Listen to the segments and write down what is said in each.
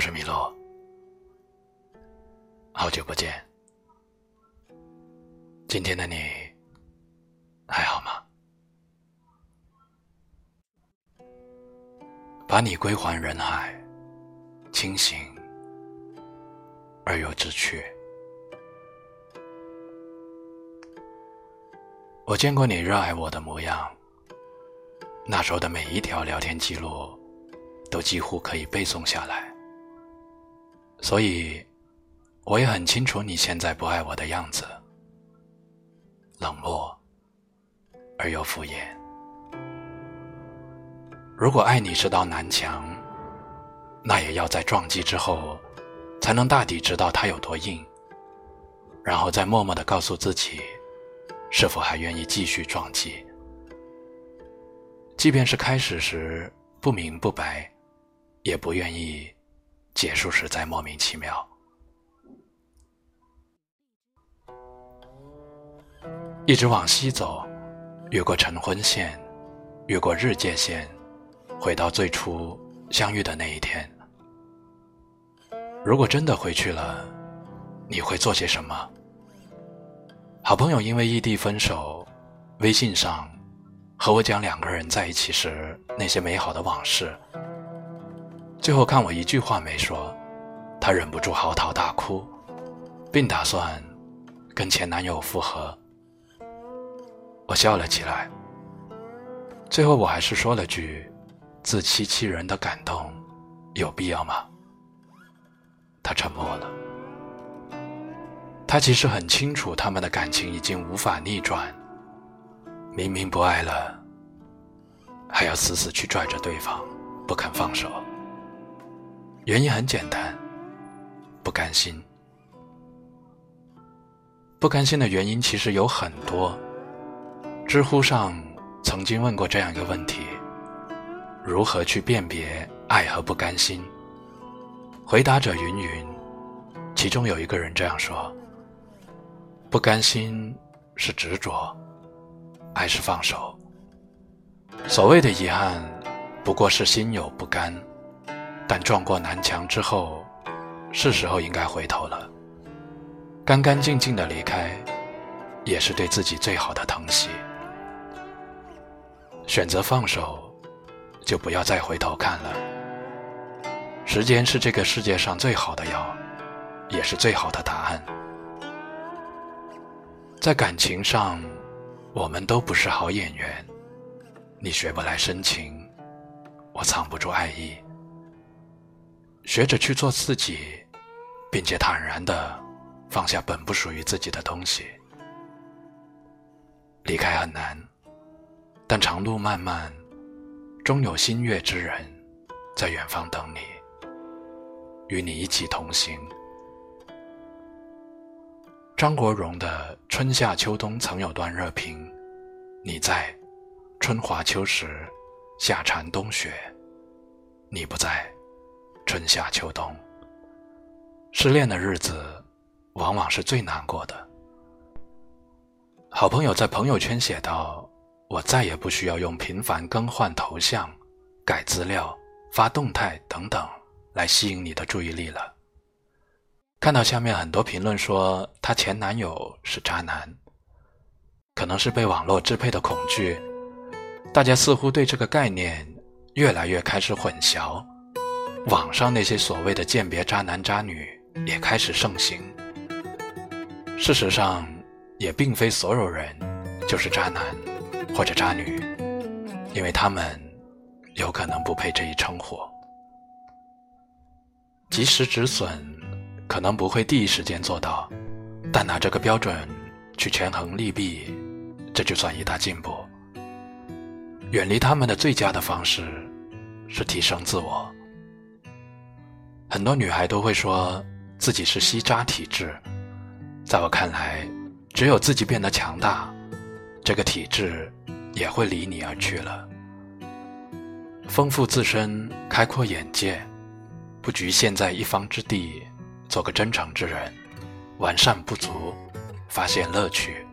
我是米洛，好久不见。今天的你还好吗？把你归还人海，清醒而又知趣。我见过你热爱我的模样，那时候的每一条聊天记录，都几乎可以背诵下来。所以，我也很清楚你现在不爱我的样子，冷漠而又敷衍。如果爱你是道南墙，那也要在撞击之后，才能大抵知道它有多硬，然后再默默的告诉自己。是否还愿意继续撞击？即便是开始时不明不白，也不愿意结束时再莫名其妙。一直往西走，越过晨昏线，越过日界线，回到最初相遇的那一天。如果真的回去了，你会做些什么？好朋友因为异地分手，微信上和我讲两个人在一起时那些美好的往事。最后看我一句话没说，他忍不住嚎啕大哭，并打算跟前男友复合。我笑了起来。最后我还是说了句：“自欺欺人的感动，有必要吗？”他沉默了。他其实很清楚，他们的感情已经无法逆转。明明不爱了，还要死死去拽着对方，不肯放手。原因很简单，不甘心。不甘心的原因其实有很多。知乎上曾经问过这样一个问题：如何去辨别爱和不甘心？回答者云云，其中有一个人这样说。不甘心是执着，爱是放手。所谓的遗憾，不过是心有不甘。但撞过南墙之后，是时候应该回头了。干干净净的离开，也是对自己最好的疼惜。选择放手，就不要再回头看了。时间是这个世界上最好的药，也是最好的答案。在感情上，我们都不是好演员。你学不来深情，我藏不住爱意。学着去做自己，并且坦然的放下本不属于自己的东西。离开很难，但长路漫漫，终有心悦之人在远方等你，与你一起同行。张国荣的《春夏秋冬》曾有段热评：“你在，春华秋实，夏蝉冬雪；你不在，春夏秋冬。”失恋的日子，往往是最难过的。好朋友在朋友圈写道：“我再也不需要用频繁更换头像、改资料、发动态等等来吸引你的注意力了。”看到下面很多评论说她前男友是渣男，可能是被网络支配的恐惧，大家似乎对这个概念越来越开始混淆，网上那些所谓的鉴别渣男渣女也开始盛行。事实上，也并非所有人就是渣男或者渣女，因为他们有可能不配这一称呼。及时止损。可能不会第一时间做到，但拿这个标准去权衡利弊，这就算一大进步。远离他们的最佳的方式是提升自我。很多女孩都会说自己是吸渣体质，在我看来，只有自己变得强大，这个体质也会离你而去了。丰富自身，开阔眼界，不局限在一方之地。做个真诚之人，完善不足，发现乐趣，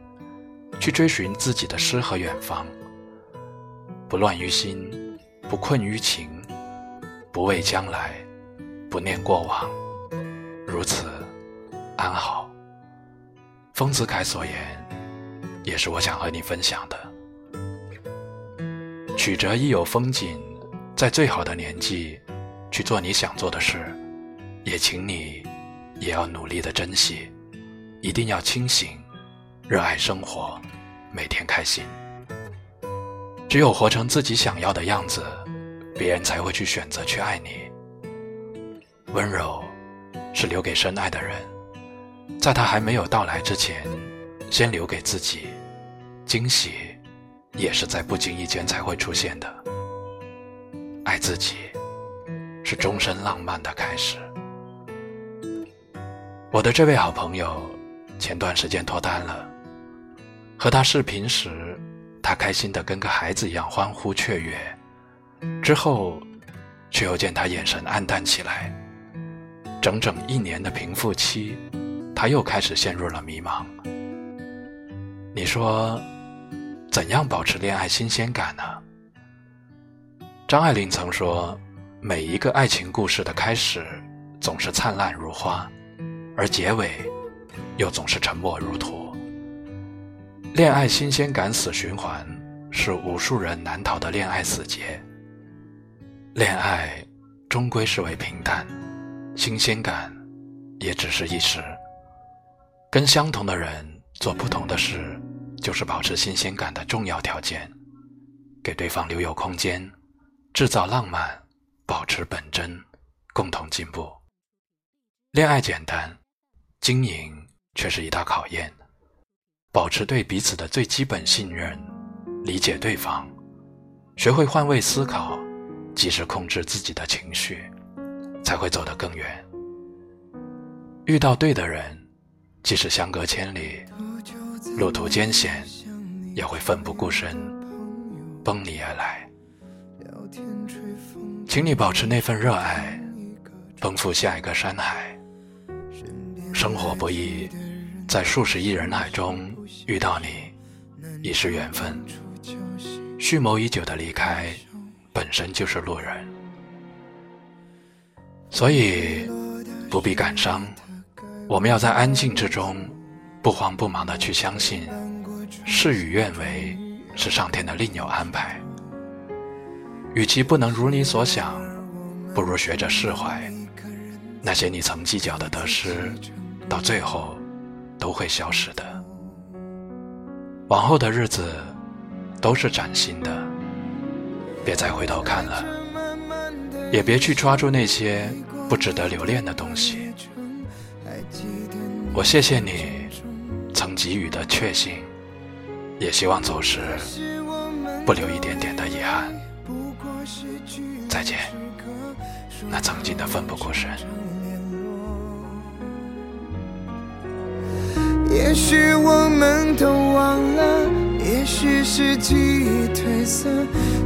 去追寻自己的诗和远方。不乱于心，不困于情，不畏将来，不念过往，如此安好。丰子恺所言，也是我想和你分享的。曲折亦有风景，在最好的年纪去做你想做的事，也请你也要努力的珍惜，一定要清醒，热爱生活，每天开心。只有活成自己想要的样子，别人才会去选择去爱你。温柔是留给深爱的人，在他还没有到来之前，先留给自己。惊喜也是在不经意间才会出现的。爱自己是终身浪漫的开始。我的这位好朋友前段时间脱单了，和他视频时，他开心的跟个孩子一样欢呼雀跃，之后却又见他眼神黯淡起来。整整一年的平复期，他又开始陷入了迷茫。你说，怎样保持恋爱新鲜感呢？张爱玲曾说：“每一个爱情故事的开始总是灿烂如花，而结尾又总是沉默如土。恋爱新鲜感死循环，是无数人难逃的恋爱死结。恋爱终归是为平淡。”新鲜感，也只是一时。跟相同的人做不同的事，就是保持新鲜感的重要条件。给对方留有空间，制造浪漫，保持本真，共同进步。恋爱简单，经营却是一大考验。保持对彼此的最基本信任，理解对方，学会换位思考，及时控制自己的情绪。才会走得更远。遇到对的人，即使相隔千里，路途艰险，也会奋不顾身，奔你而来。请你保持那份热爱，奔赴下一个山海。生活不易，在数十亿人海中遇到你，已是缘分。蓄谋已久的离开，本身就是路人。所以，不必感伤。我们要在安静之中，不慌不忙的去相信，事与愿违是上天的另有安排。与其不能如你所想，不如学着释怀。那些你曾计较的得失，到最后都会消失的。往后的日子都是崭新的，别再回头看了。也别去抓住那些不值得留恋的东西。我谢谢你曾给予的确信，也希望走时不留一点点的遗憾。再见，那曾经的奋不顾身。也许我，许是记忆褪色，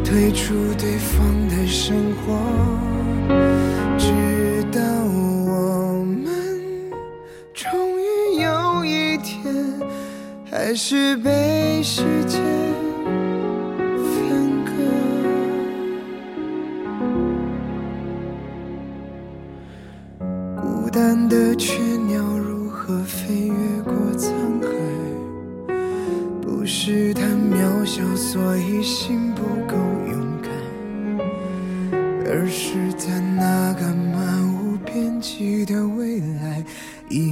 退出对方的生活，直到我们终于有一天，还是被时间分割。孤单的去无边际的未来，一